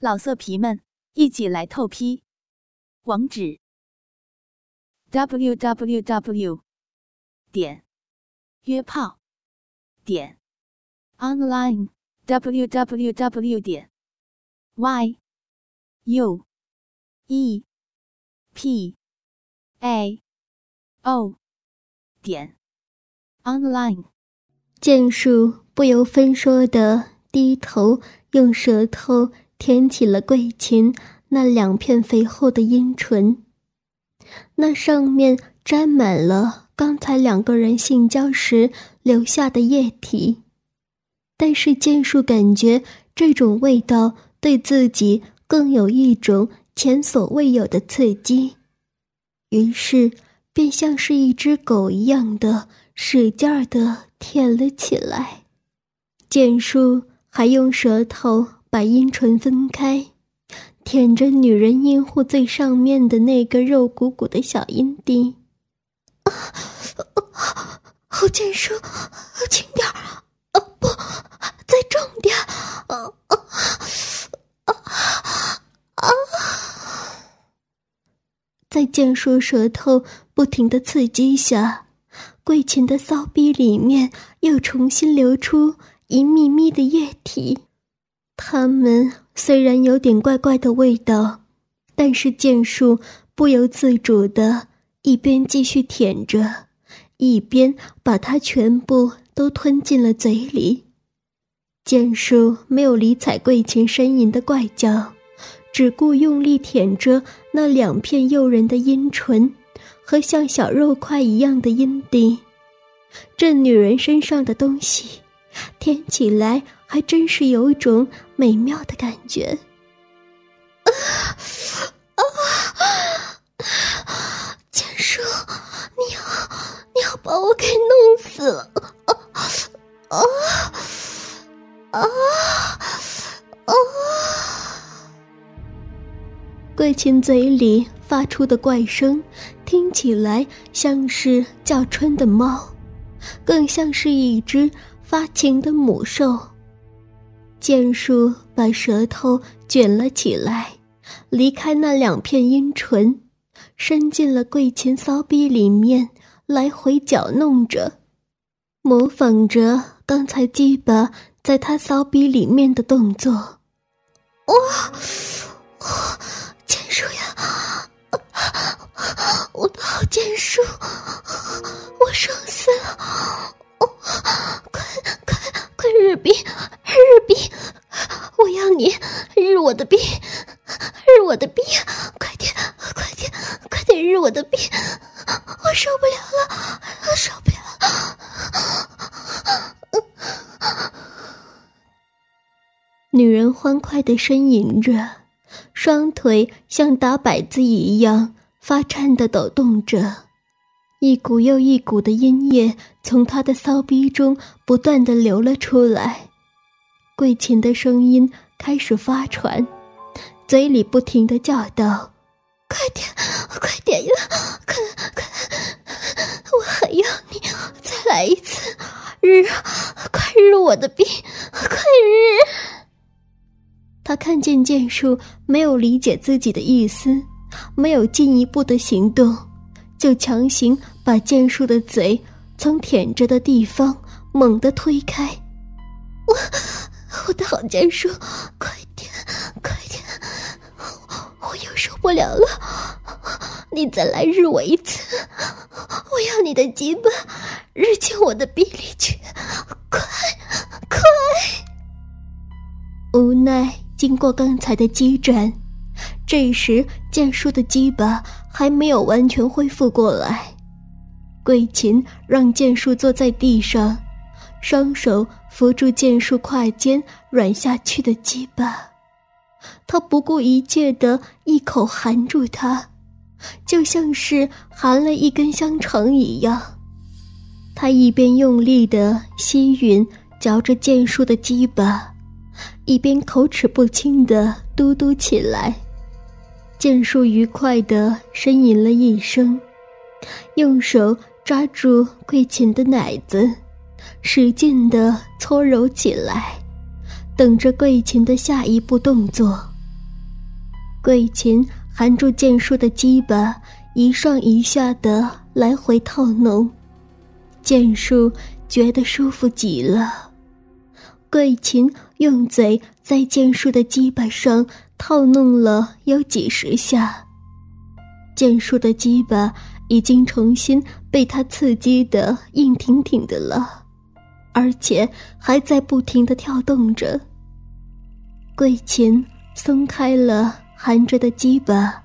老色皮们，一起来透批！网址：w w w 点约炮点 online w w w 点 y u e p a o 点 online。剑术不由分说的低头，用舌头。舔起了桂琴那两片肥厚的阴唇，那上面沾满了刚才两个人性交时留下的液体，但是剑术感觉这种味道对自己更有一种前所未有的刺激，于是便像是一只狗一样的使劲儿的舔了起来，剑术还用舌头。把阴唇分开，舔着女人阴户最上面的那个肉鼓鼓的小阴蒂。啊，好剑叔，轻点儿，啊不，再重点，啊啊啊啊！在剑叔舌头不停的刺激下，桂琴的骚逼里面又重新流出一密密的液体。他们虽然有点怪怪的味道，但是剑术不由自主的一边继续舔着，一边把它全部都吞进了嘴里。剑术没有理睬桂琴呻吟的怪叫，只顾用力舔着那两片诱人的阴唇和像小肉块一样的阴蒂。这女人身上的东西，舔起来。还真是有种美妙的感觉。啊啊！剑叔，你要你要把我给弄死了！啊啊啊啊！桂琴嘴里发出的怪声，听起来像是叫春的猫，更像是一只发情的母兽。剑术把舌头卷了起来，离开那两片阴唇，伸进了桂琴骚逼里面，来回搅弄着，模仿着刚才鸡巴在他骚逼里面的动作。哇，剑术呀，我的好剑术，我爽死了！哦，快日逼！日逼，我要你日我的逼，日我的逼，快点，快点，快点日我的逼，我受不了了，我受不了。女人欢快的呻吟着，双腿像打摆子一样发颤的抖动着，一股又一股的阴液从她的骚逼中不断的流了出来。桂琴的声音开始发传，嘴里不停的叫道：“快点，快点呀，快快，我还要你再来一次，日，快日我的病，快日！”他看见剑术没有理解自己的意思，没有进一步的行动，就强行把剑术的嘴从舔着的地方猛地推开，我。我的好剑术，快点，快点！我又受不了了，你再来日我一次，我要你的鸡巴日进我的逼里去，快，快！无奈经过刚才的激战，这时剑术的鸡巴还没有完全恢复过来。桂琴让剑术坐在地上，双手。扶住剑术胯间软下去的鸡巴，他不顾一切的一口含住它，就像是含了一根香肠一样。他一边用力的吸吮嚼着剑术的鸡巴，一边口齿不清的嘟嘟起来。剑术愉快的呻吟了一声，用手抓住桂琴的奶子。使劲地搓揉起来，等着桂琴的下一步动作。桂琴含住剑术的鸡巴，一上一下的来回套弄，剑术觉得舒服极了。桂琴用嘴在剑术的鸡巴上套弄了有几十下，剑术的鸡巴已经重新被他刺激的硬挺挺的了，而且还在不停的跳动着。桂琴松开了含着的鸡巴，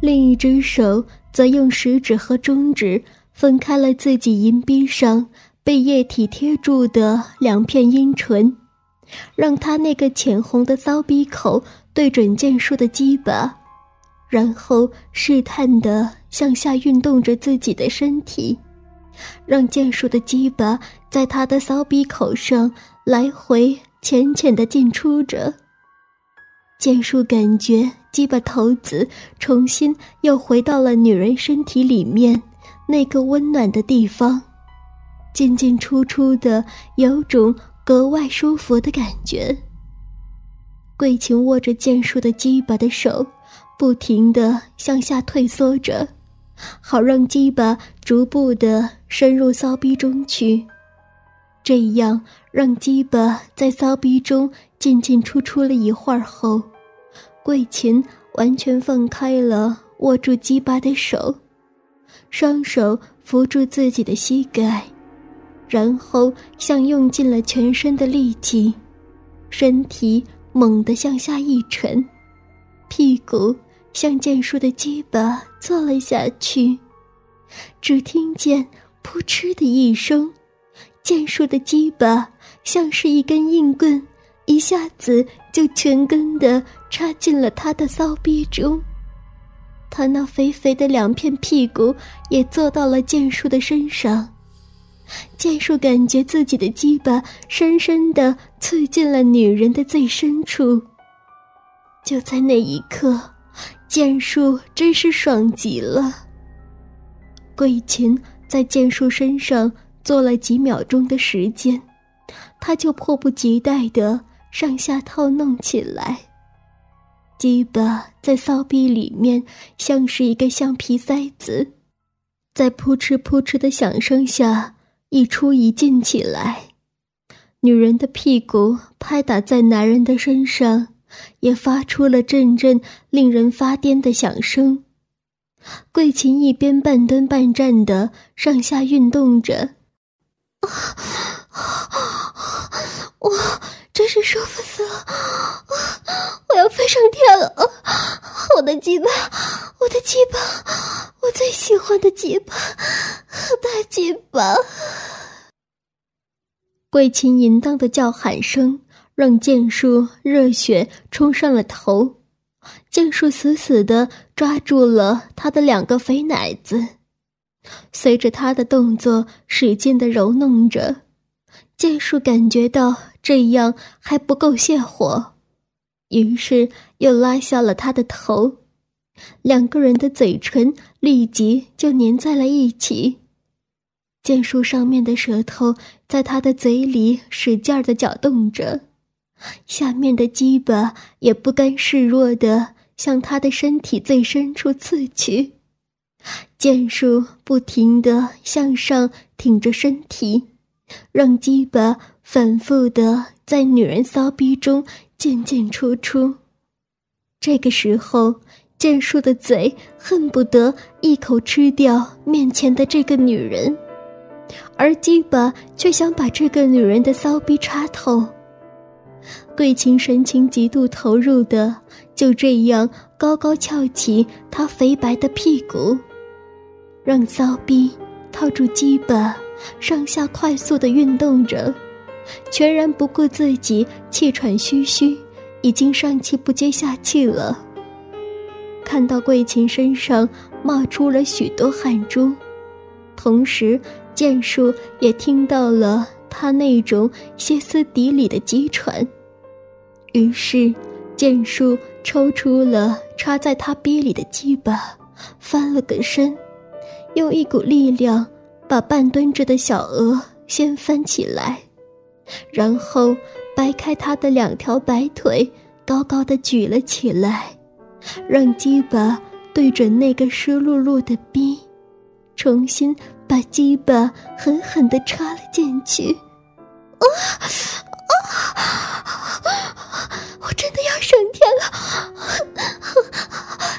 另一只手则用食指和中指分开了自己银币上被液体贴住的两片阴唇，让他那个浅红的骚逼口对准剑术的鸡巴，然后试探的向下运动着自己的身体，让剑术的鸡巴在他的骚逼口上来回。浅浅的进出着，剑术感觉鸡巴头子重新又回到了女人身体里面那个温暖的地方，进进出出的有种格外舒服的感觉。桂琴握着剑术的鸡巴的手，不停的向下退缩着，好让鸡巴逐步的深入骚逼中去。这样让鸡巴在骚逼中进进出出了一会儿后，桂琴完全放开了握住鸡巴的手，双手扶住自己的膝盖，然后像用尽了全身的力气，身体猛地向下一沉，屁股向剑术的鸡巴坐了下去，只听见“扑哧”的一声。剑术的鸡巴像是一根硬棍，一下子就全根的插进了他的骚逼中。他那肥肥的两片屁股也坐到了剑术的身上。剑术感觉自己的鸡巴深深的刺进了女人的最深处。就在那一刻，剑术真是爽极了。桂琴在剑术身上。做了几秒钟的时间，他就迫不及待的上下套弄起来。鸡巴在骚逼里面像是一个橡皮塞子，在扑哧扑哧的响声下一出一进起来。女人的屁股拍打在男人的身上，也发出了阵阵令人发癫的响声。桂琴一边半蹲半站的上下运动着。我真是舒服死了！我要飞上天了！我的鸡巴，我的鸡巴，我最喜欢的鸡巴，大鸡巴！桂琴淫荡的叫喊声让剑术热血冲上了头，剑术死死的抓住了他的两个肥奶子。随着他的动作使劲的揉弄着，剑术感觉到这样还不够泄火，于是又拉下了他的头，两个人的嘴唇立即就粘在了一起。剑术上面的舌头在他的嘴里使劲的搅动着，下面的鸡巴也不甘示弱的向他的身体最深处刺去。剑术不停的向上挺着身体，让鸡巴反复的在女人骚逼中进进出出。这个时候，剑术的嘴恨不得一口吃掉面前的这个女人，而鸡巴却想把这个女人的骚逼插透。桂琴神情极度投入的，就这样高高翘起她肥白的屁股。让骚逼套住鸡巴，上下快速的运动着，全然不顾自己气喘吁吁，已经上气不接下气了。看到桂琴身上冒出了许多汗珠，同时剑术也听到了他那种歇斯底里的急喘，于是剑术抽出了插在他逼里的鸡巴，翻了个身。用一股力量把半蹲着的小鹅掀翻起来，然后掰开他的两条白腿，高高的举了起来，让鸡巴对准那个湿漉漉的逼，重新把鸡巴狠狠地插了进去。啊啊！我真的要升天了！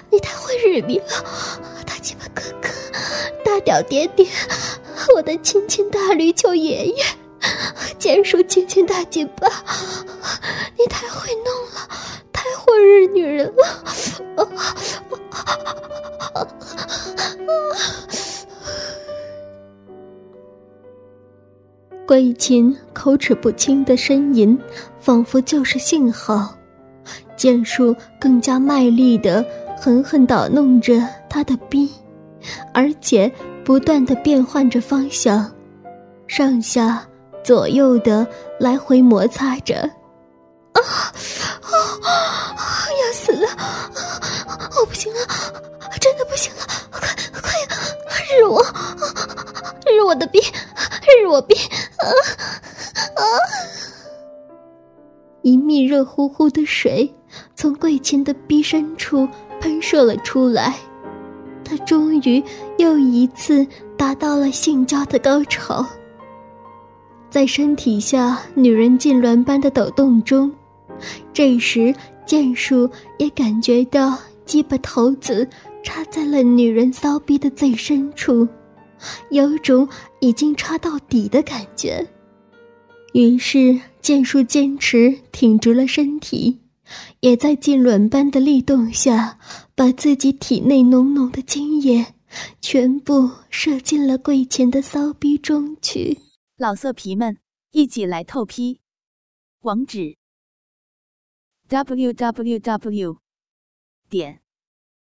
你太会日迷了，大鸡巴哥哥，大屌爹爹，我的亲亲大驴球爷爷，剑术亲亲大鸡巴，你太会弄了，太会日女人了！桂琴口齿不清的呻吟，仿佛就是信号。剑术更加卖力的狠狠捣弄着他的逼，而且不断的变换着方向，上下左右的来回摩擦着。啊啊啊！要死了！我不行了，真的不行了！是我，日我的逼，日我逼！啊啊！一蜜热乎乎的水从桂琴的逼深处喷射了出来，她终于又一次达到了性交的高潮。在身体下女人痉挛般的抖动中，这时剑术也感觉到鸡巴头子插在了女人骚逼的最深处。有种已经插到底的感觉，于是剑术坚持挺直了身体，也在痉挛般的力动下，把自己体内浓浓的精液全部射进了柜前的骚逼中去。老色皮们，一起来透批，网址：w w w. 点